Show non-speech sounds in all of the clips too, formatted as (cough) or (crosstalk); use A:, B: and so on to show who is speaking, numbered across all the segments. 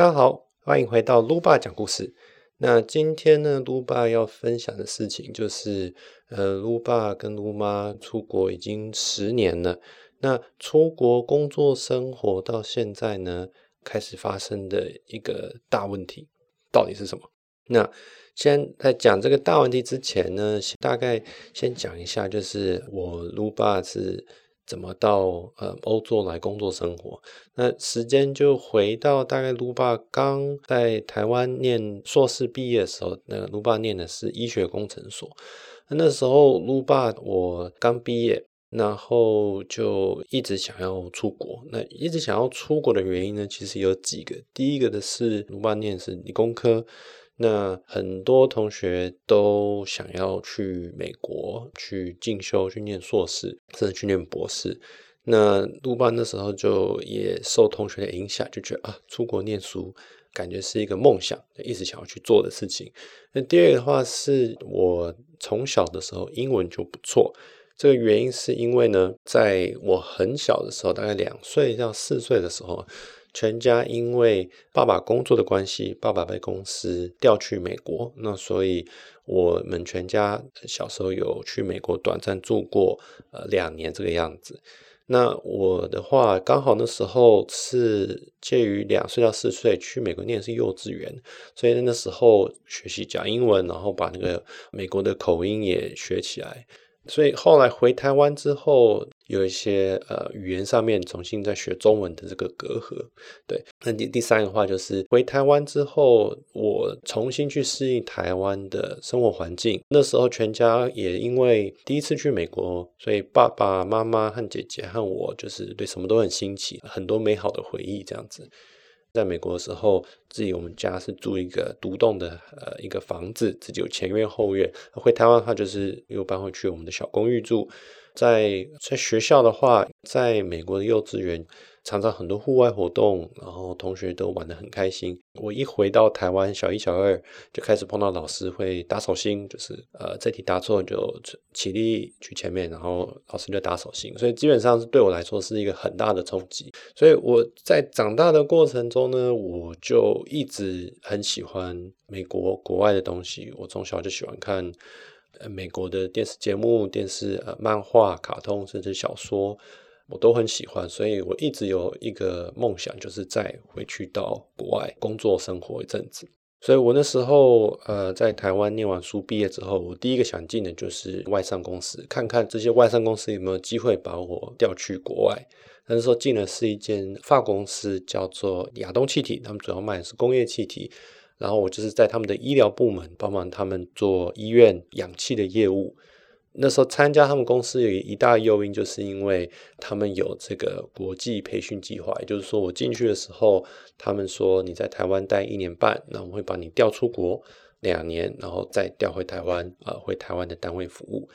A: 大家好，欢迎回到卢爸讲故事。那今天呢，卢爸要分享的事情就是，呃，卢爸跟卢妈出国已经十年了。那出国工作生活到现在呢，开始发生的一个大问题，到底是什么？那先在讲这个大问题之前呢，大概先讲一下，就是我卢爸是。怎么到呃欧洲来工作生活？那时间就回到大概卢爸刚在台湾念硕士毕业的时候，那卢爸念的是医学工程所。那时候卢爸我刚毕业，然后就一直想要出国。那一直想要出国的原因呢，其实有几个。第一个的是卢爸念是理工科。那很多同学都想要去美国去进修，去念硕士，甚至去念博士。那陆班那时候就也受同学的影响，就觉得啊，出国念书感觉是一个梦想，一直想要去做的事情。那第二个的话是我从小的时候英文就不错，这个原因是因为呢，在我很小的时候，大概两岁到四岁的时候。全家因为爸爸工作的关系，爸爸被公司调去美国，那所以我们全家小时候有去美国短暂住过呃两年这个样子。那我的话刚好那时候是介于两岁到四岁去美国念是幼稚园，所以那时候学习讲英文，然后把那个美国的口音也学起来。所以后来回台湾之后，有一些呃语言上面重新在学中文的这个隔阂，对。那第第三个话就是回台湾之后，我重新去适应台湾的生活环境。那时候全家也因为第一次去美国，所以爸爸妈妈和姐姐和我就是对什么都很新奇，很多美好的回忆这样子。在美国的时候，自己我们家是住一个独栋的呃一个房子，自己有前院后院。回台湾的话，就是又搬回去我们的小公寓住。在在学校的话，在美国的幼稚园。常常很多户外活动，然后同学都玩得很开心。我一回到台湾，小一、小二就开始碰到老师会打手心，就是呃这题答错就起立去前面，然后老师就打手心。所以基本上是对我来说是一个很大的冲击。所以我在长大的过程中呢，我就一直很喜欢美国国外的东西。我从小就喜欢看呃美国的电视节目、电视呃漫画、卡通，甚至小说。我都很喜欢，所以我一直有一个梦想，就是再回去到国外工作生活一阵子。所以我那时候呃在台湾念完书毕业之后，我第一个想进的就是外商公司，看看这些外商公司有没有机会把我调去国外。那时候进的是一间法公司，叫做亚东气体，他们主要卖的是工业气体。然后我就是在他们的医疗部门帮忙他们做医院氧气的业务。那时候参加他们公司有一大诱因，就是因为他们有这个国际培训计划，也就是说，我进去的时候，他们说你在台湾待一年半，那我会把你调出国两年，然后再调回台湾，呃，回台湾的单位服务。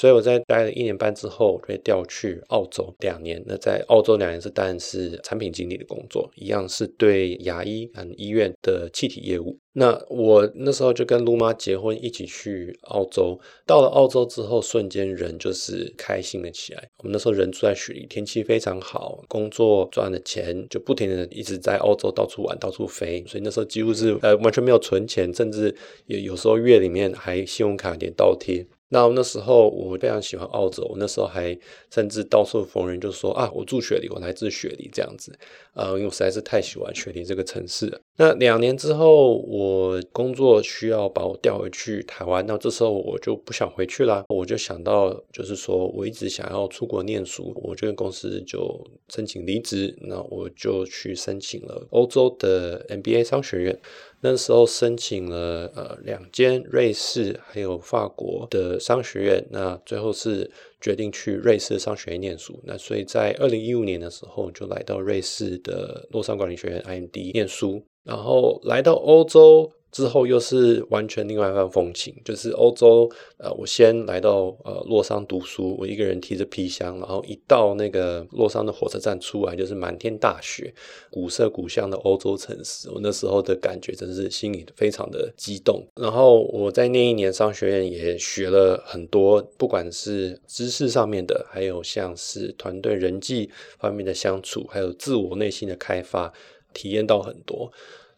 A: 所以我在待了一年半之后，被调去澳洲两年。那在澳洲两年是当然是产品经理的工作，一样是对牙医和医院的气体业务。那我那时候就跟露妈结婚，一起去澳洲。到了澳洲之后，瞬间人就是开心了起来。我们那时候人住在雪梨，天气非常好，工作赚的钱就不停的一直在澳洲到处玩、到处飞。所以那时候几乎是呃完全没有存钱，甚至有有时候月里面还信用卡有点倒贴。那那时候我非常喜欢澳洲，我那时候还甚至到处逢人就说啊，我住雪梨，我来自雪梨这样子，呃，因为我实在是太喜欢雪梨这个城市了。那两年之后，我工作需要把我调回去台湾，那这时候我就不想回去啦，我就想到就是说我一直想要出国念书，我这个公司就申请离职，那我就去申请了欧洲的 MBA 商学院。那时候申请了呃两间瑞士还有法国的商学院，那最后是决定去瑞士商学院念书。那所以在二零一五年的时候就来到瑞士的洛桑管理学院 IMD 念书，然后来到欧洲。之后又是完全另外一番风情，就是欧洲。呃，我先来到呃洛桑读书，我一个人提着皮箱，然后一到那个洛桑的火车站出来，就是满天大雪，古色古香的欧洲城市。我那时候的感觉真是心里非常的激动。然后我在那一年商学院也学了很多，不管是知识上面的，还有像是团队人际方面的相处，还有自我内心的开发，体验到很多。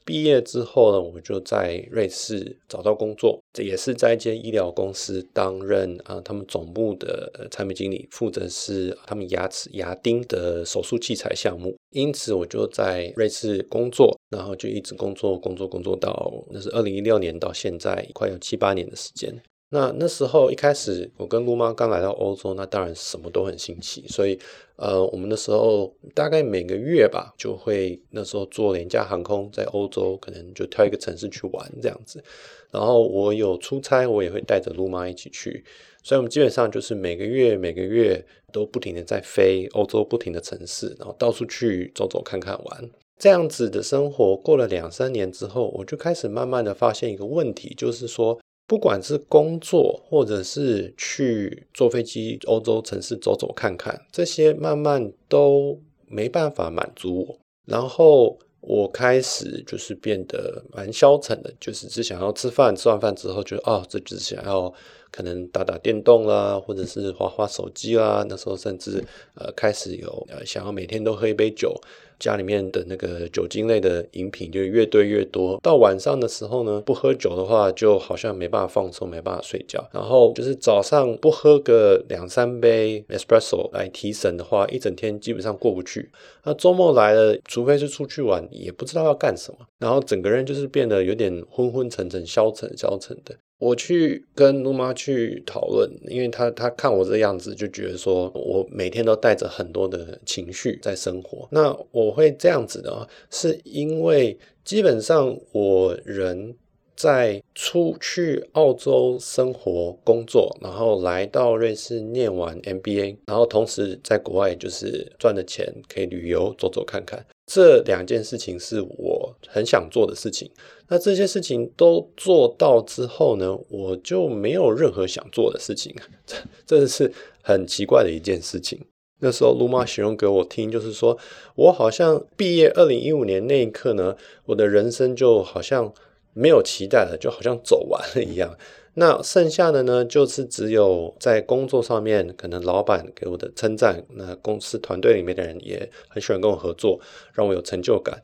A: 毕业之后呢，我就在瑞士找到工作，这也是在一间医疗公司担任啊，他们总部的产品经理，负责是他们牙齿牙钉的手术器材项目。因此，我就在瑞士工作，然后就一直工作，工作，工作到那是二零一六年到现在，快有七八年的时间。那那时候一开始，我跟陆妈刚来到欧洲，那当然什么都很新奇，所以呃，我们那时候大概每个月吧，就会那时候坐廉价航空在欧洲，可能就挑一个城市去玩这样子。然后我有出差，我也会带着陆妈一起去，所以我们基本上就是每个月每个月都不停的在飞欧洲不停的城市，然后到处去走走看看玩。这样子的生活过了两三年之后，我就开始慢慢的发现一个问题，就是说。不管是工作，或者是去坐飞机欧洲城市走走看看，这些慢慢都没办法满足我。然后我开始就是变得蛮消沉的，就是只想要吃饭，吃完饭之后就哦，这只想要可能打打电动啦，或者是滑滑手机啦。那时候甚至呃开始有呃想要每天都喝一杯酒。家里面的那个酒精类的饮品就越兑越多，到晚上的时候呢，不喝酒的话，就好像没办法放松，没办法睡觉。然后就是早上不喝个两三杯 espresso 来提神的话，一整天基本上过不去。那周末来了，除非是出去玩，也不知道要干什么，然后整个人就是变得有点昏昏沉沉、消沉消沉的。我去跟露妈去讨论，因为她她看我这样子，就觉得说我每天都带着很多的情绪在生活。那我会这样子的，是因为基本上我人在出去澳洲生活工作，然后来到瑞士念完 MBA，然后同时在国外就是赚的钱可以旅游走走看看。这两件事情是我很想做的事情。那这些事情都做到之后呢，我就没有任何想做的事情。这 (laughs) 这是很奇怪的一件事情。那时候卢妈形容给我听，就是说我好像毕业二零一五年那一刻呢，我的人生就好像没有期待了，就好像走完了一样。那剩下的呢，就是只有在工作上面，可能老板给我的称赞，那公司团队里面的人也很喜欢跟我合作，让我有成就感。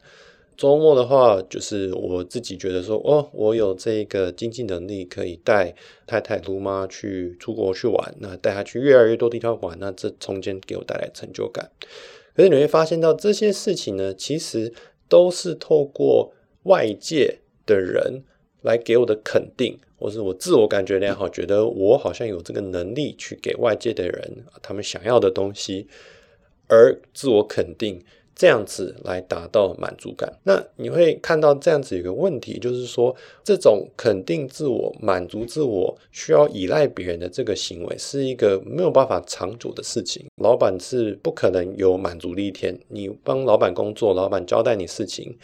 A: 周末的话，就是我自己觉得说，哦，我有这个经济能力，可以带太太、卢妈去出国去玩，那带她去越来越多地方玩，那这中间给我带来成就感。可是你会发现到这些事情呢，其实都是透过外界的人来给我的肯定。或是我自我感觉良好，觉得我好像有这个能力去给外界的人他们想要的东西，而自我肯定这样子来达到满足感。那你会看到这样子一个问题，就是说这种肯定自我、满足自我需要依赖别人的这个行为，是一个没有办法长久的事情。老板是不可能有满足的一天。你帮老板工作，老板交代你事情。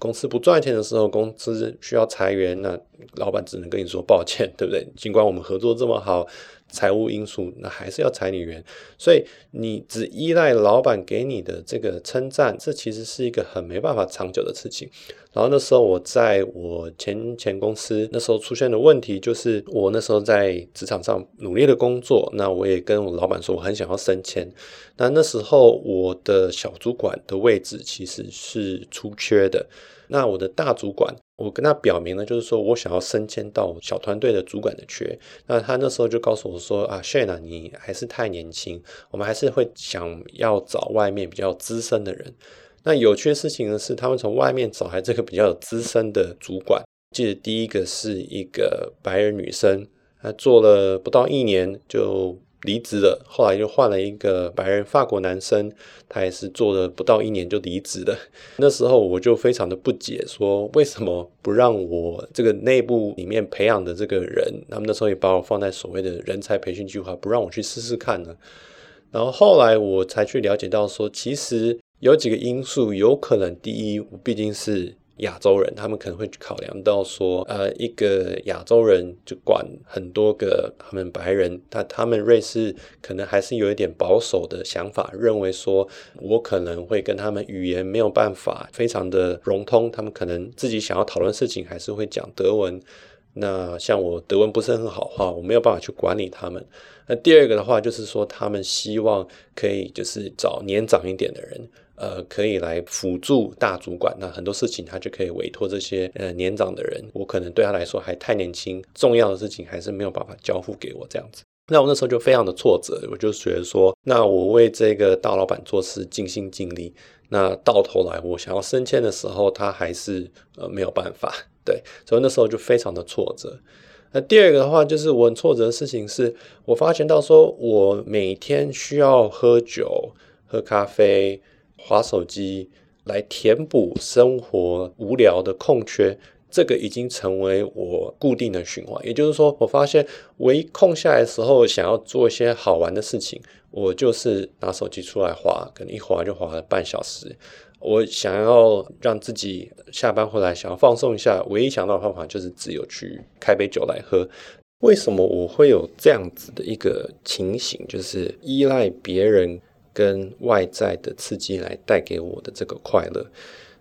A: 公司不赚钱的时候，公司需要裁员，那老板只能跟你说抱歉，对不对？尽管我们合作这么好，财务因素那还是要裁你员，所以你只依赖老板给你的这个称赞，这其实是一个很没办法长久的事情。然后那时候我在我前前公司，那时候出现的问题就是，我那时候在职场上努力的工作，那我也跟我老板说我很想要升迁，那那时候我的小主管的位置其实是出缺的。那我的大主管，我跟他表明了，就是说我想要升迁到小团队的主管的缺。那他那时候就告诉我说：“啊，Shane 啊，你还是太年轻，我们还是会想要找外面比较资深的人。”那有趣的事情呢是，他们从外面找来这个比较资深的主管。记得第一个是一个白人女生，她做了不到一年就。离职了，后来又换了一个白人法国男生，他也是做了不到一年就离职了。(laughs) 那时候我就非常的不解，说为什么不让我这个内部里面培养的这个人，他们那时候也把我放在所谓的人才培训计划，不让我去试试看呢？然后后来我才去了解到，说其实有几个因素，有可能第一，我毕竟是。亚洲人，他们可能会考量到说，呃，一个亚洲人就管很多个他们白人，但他们瑞士可能还是有一点保守的想法，认为说我可能会跟他们语言没有办法非常的融通，他们可能自己想要讨论事情还是会讲德文。那像我德文不是很好的话，我没有办法去管理他们。那第二个的话，就是说他们希望可以就是找年长一点的人，呃，可以来辅助大主管。那很多事情他就可以委托这些呃年长的人。我可能对他来说还太年轻，重要的事情还是没有办法交付给我这样子。那我那时候就非常的挫折，我就觉得说，那我为这个大老板做事尽心尽力，那到头来我想要升迁的时候，他还是呃没有办法。对，所以那时候就非常的挫折。那第二个的话，就是我很挫折的事情是，我发现到说，我每天需要喝酒、喝咖啡、划手机来填补生活无聊的空缺，这个已经成为我固定的循环。也就是说，我发现我一空下来的时候，想要做一些好玩的事情，我就是拿手机出来划，可能一划就划了半小时。我想要让自己下班回来想要放松一下，唯一想到的方法就是只有去开杯酒来喝。为什么我会有这样子的一个情形？就是依赖别人跟外在的刺激来带给我的这个快乐。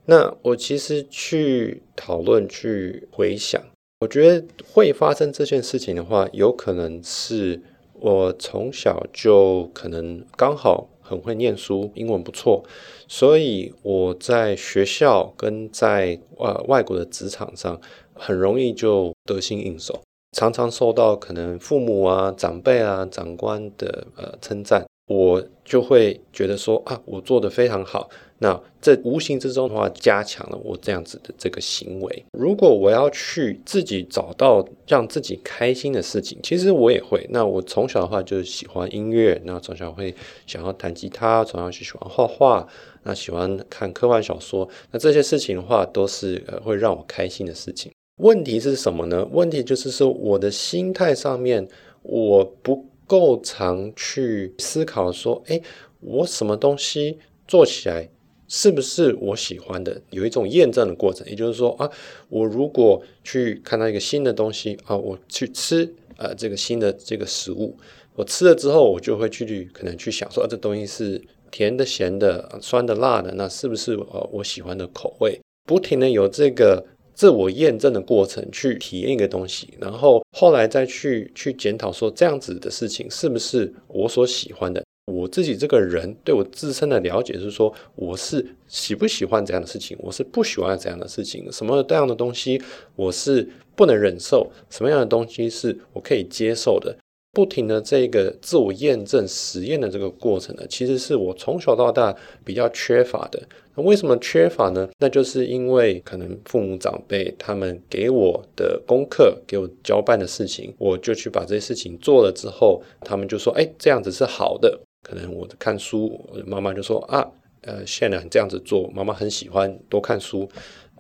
A: 那我其实去讨论、去回想，我觉得会发生这件事情的话，有可能是我从小就可能刚好。很会念书，英文不错，所以我在学校跟在呃外国的职场上很容易就得心应手，常常受到可能父母啊、长辈啊、长官的呃称赞，我就会觉得说啊，我做的非常好。那这无形之中的话，加强了我这样子的这个行为。如果我要去自己找到让自己开心的事情，其实我也会。那我从小的话就喜欢音乐，那从小会想要弹吉他，从小就喜欢画画，那喜欢看科幻小说。那这些事情的话，都是呃会让我开心的事情。问题是什么呢？问题就是说我的心态上面，我不够常去思考说，哎，我什么东西做起来。是不是我喜欢的？有一种验证的过程，也就是说啊，我如果去看到一个新的东西啊，我去吃呃这个新的这个食物，我吃了之后，我就会去可能去想说啊，这东西是甜的、咸的、酸的、辣的，那是不是呃我喜欢的口味？不停的有这个自我验证的过程，去体验一个东西，然后后来再去去检讨说，这样子的事情是不是我所喜欢的？我自己这个人对我自身的了解是说，我是喜不喜欢这样的事情，我是不喜欢这样的事情，什么这样的东西我是不能忍受，什么样的东西是我可以接受的。不停的这个自我验证实验的这个过程呢，其实是我从小到大比较缺乏的。那为什么缺乏呢？那就是因为可能父母长辈他们给我的功课，给我交办的事情，我就去把这些事情做了之后，他们就说：“哎，这样子是好的。”可能我看书，妈妈就说啊，呃，现在这样子做，妈妈很喜欢多看书。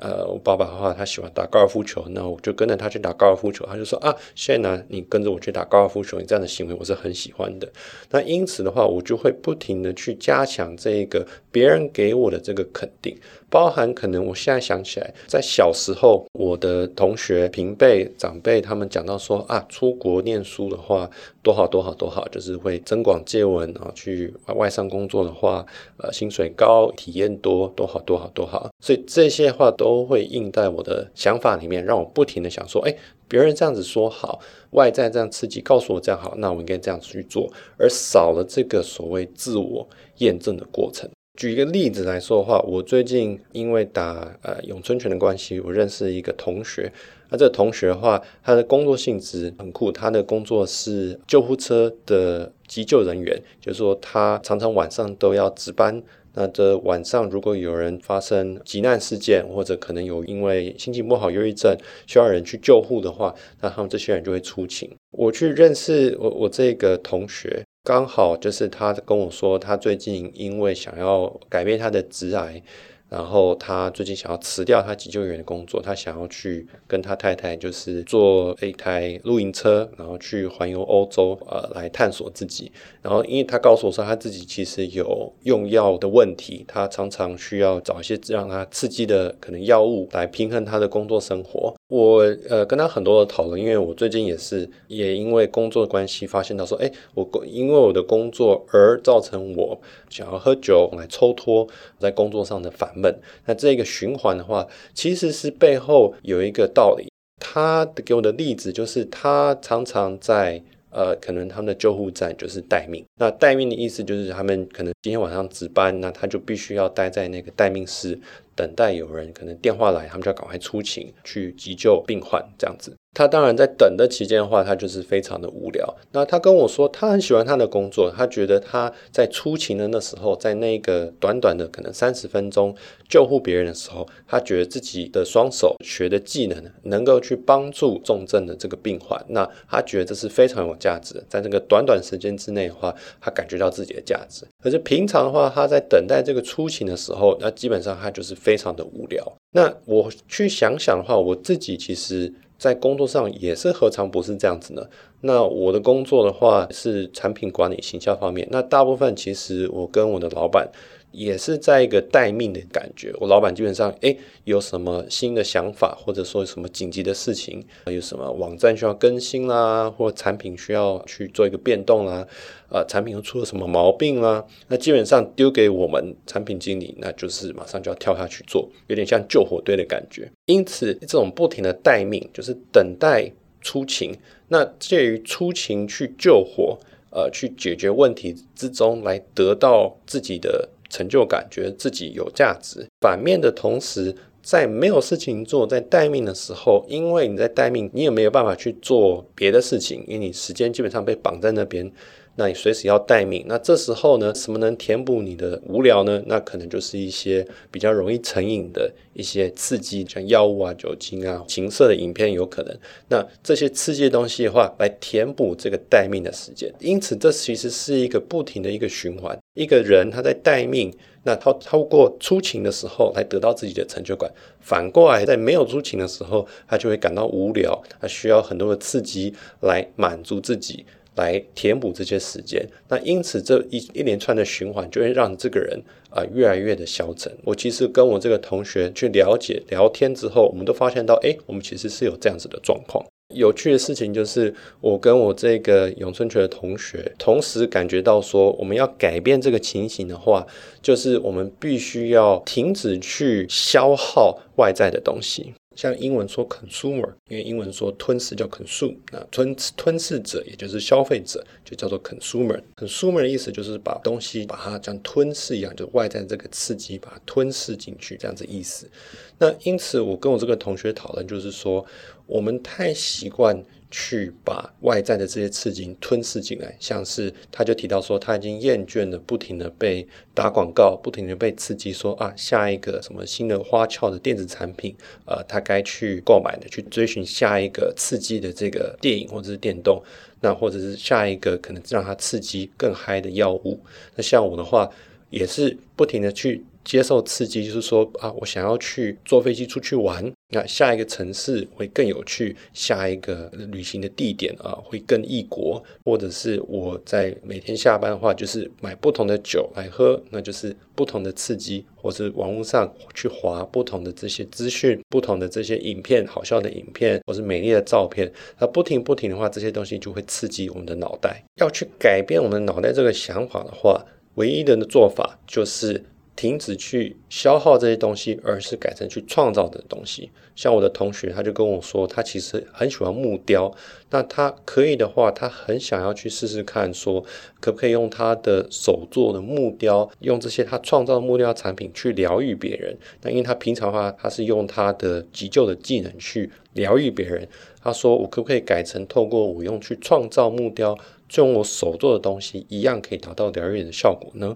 A: 呃，我爸爸的话，他喜欢打高尔夫球，那我就跟着他去打高尔夫球。他就说啊，现在呢，你跟着我去打高尔夫球，你这样的行为我是很喜欢的。那因此的话，我就会不停的去加强这个别人给我的这个肯定。包含可能我现在想起来，在小时候，我的同学、平辈、长辈他们讲到说啊，出国念书的话多好多好多好，就是会增广见闻啊，去外外商工作的话，呃，薪水高，体验多，多好多好多好。所以这些话都会印在我的想法里面，让我不停的想说，哎，别人这样子说好，外在这样刺激告诉我这样好，那我应该这样去做，而少了这个所谓自我验证的过程。举一个例子来说的话，我最近因为打呃咏春拳的关系，我认识一个同学。那这个同学的话，他的工作性质很酷，他的工作是救护车的急救人员，就是说他常常晚上都要值班。那这晚上如果有人发生急难事件，或者可能有因为心情不好、忧郁症需要人去救护的话，那他们这些人就会出勤。我去认识我我这个同学。刚好就是他跟我说，他最近因为想要改变他的直癌。然后他最近想要辞掉他急救员的工作，他想要去跟他太太就是坐一台露营车，然后去环游欧洲，呃，来探索自己。然后因为他告诉我说，他自己其实有用药的问题，他常常需要找一些让他刺激的可能药物来平衡他的工作生活。我呃跟他很多的讨论，因为我最近也是也因为工作关系发现到说，哎，我因为我的工作而造成我想要喝酒来抽脱在工作上的烦。闷，那这个循环的话，其实是背后有一个道理。他给我的例子就是他常常在。呃，可能他们的救护站就是待命。那待命的意思就是他们可能今天晚上值班，那他就必须要待在那个待命室，等待有人可能电话来，他们就要赶快出勤去急救病患这样子。他当然在等的期间的话，他就是非常的无聊。那他跟我说，他很喜欢他的工作，他觉得他在出勤的那时候，在那个短短的可能三十分钟救护别人的时候，他觉得自己的双手学的技能能够去帮助重症的这个病患。那他觉得这是非常有价值，在这个短短时间之内的话，他感觉到自己的价值。可是平常的话，他在等待这个出勤的时候，那基本上他就是非常的无聊。那我去想想的话，我自己其实。在工作上也是何尝不是这样子呢？那我的工作的话是产品管理、行销方面。那大部分其实我跟我的老板。也是在一个待命的感觉。我老板基本上，哎，有什么新的想法，或者说什么紧急的事情，有什么网站需要更新啦，或产品需要去做一个变动啦，呃，产品又出了什么毛病啦，那基本上丢给我们产品经理，那就是马上就要跳下去做，有点像救火队的感觉。因此，这种不停的待命，就是等待出勤。那介于出勤去救火，呃，去解决问题之中，来得到自己的。成就感，觉得自己有价值。反面的同时，在没有事情做，在待命的时候，因为你在待命，你也没有办法去做别的事情，因为你时间基本上被绑在那边。那你随时要待命，那这时候呢，什么能填补你的无聊呢？那可能就是一些比较容易成瘾的一些刺激，像药物啊、酒精啊、情色的影片有可能。那这些刺激的东西的话，来填补这个待命的时间。因此，这其实是一个不停的一个循环。一个人他在待命，那他透过出勤的时候来得到自己的成就感。反过来，在没有出勤的时候，他就会感到无聊，他需要很多的刺激来满足自己。来填补这些时间，那因此这一一连串的循环就会让这个人啊越来越的消沉。我其实跟我这个同学去了解聊天之后，我们都发现到，哎，我们其实是有这样子的状况。有趣的事情就是，我跟我这个永春拳的同学同时感觉到说，我们要改变这个情形的话，就是我们必须要停止去消耗外在的东西。像英文说 consumer，因为英文说吞噬叫 consume，那吞吞噬者也就是消费者就叫做 consumer。consumer 的意思就是把东西把它像吞噬一样，就外在这个刺激把它吞噬进去这样子意思。那因此我跟我这个同学讨论，就是说我们太习惯。去把外在的这些刺激吞噬进来，像是他就提到说，他已经厌倦了不停的被打广告，不停的被刺激，说啊，下一个什么新的花俏的电子产品，呃，他该去购买的，去追寻下一个刺激的这个电影或者是电动，那或者是下一个可能让他刺激更嗨的药物。那像我的话，也是不停的去。接受刺激，就是说啊，我想要去坐飞机出去玩，那下一个城市会更有趣，下一个旅行的地点啊会更异国，或者是我在每天下班的话，就是买不同的酒来喝，那就是不同的刺激，或是网络上去划不同的这些资讯，不同的这些影片，好笑的影片，或是美丽的照片，那不停不停的话，这些东西就会刺激我们的脑袋。要去改变我们脑袋这个想法的话，唯一的做法就是。停止去消耗这些东西，而是改成去创造的东西。像我的同学，他就跟我说，他其实很喜欢木雕。那他可以的话，他很想要去试试看，说可不可以用他的手做的木雕，用这些他创造的木雕产品去疗愈别人。那因为他平常的话，他是用他的急救的技能去疗愈别人。他说，我可不可以改成透过我用去创造木雕，就用我手做的东西，一样可以达到疗愈的效果呢？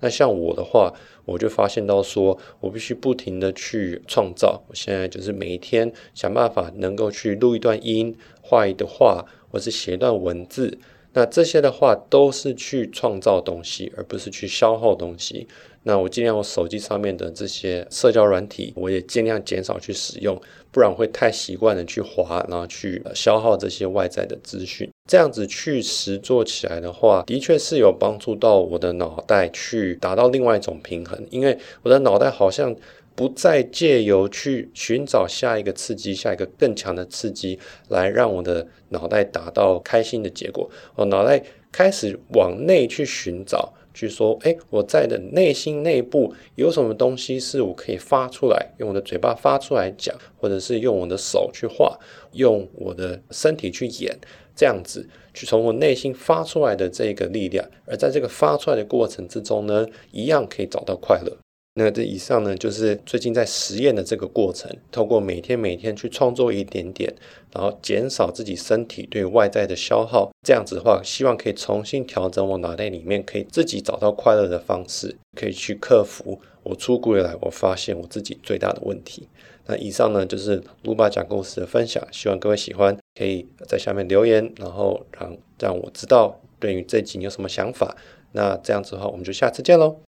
A: 那像我的话，我就发现到说，我必须不停的去创造。我现在就是每一天想办法能够去录一段音、画一段画，或是写一段文字。那这些的话都是去创造东西，而不是去消耗东西。那我尽量我手机上面的这些社交软体，我也尽量减少去使用，不然会太习惯的去滑，然后去消耗这些外在的资讯。这样子去实做起来的话，的确是有帮助到我的脑袋去达到另外一种平衡，因为我的脑袋好像不再借由去寻找下一个刺激，下一个更强的刺激来让我的脑袋达到开心的结果，我脑袋开始往内去寻找。去说，哎，我在的内心内部有什么东西是我可以发出来，用我的嘴巴发出来讲，或者是用我的手去画，用我的身体去演，这样子去从我内心发出来的这个力量，而在这个发出来的过程之中呢，一样可以找到快乐。那这以上呢，就是最近在实验的这个过程，透过每天每天去创作一点点，然后减少自己身体对外在的消耗，这样子的话，希望可以重新调整我脑袋里面，可以自己找到快乐的方式，可以去克服我出国以来我发现我自己最大的问题。那以上呢，就是卢巴讲故事的分享，希望各位喜欢，可以在下面留言，然后让让我知道对于这集你有什么想法。那这样子的话，我们就下次见喽。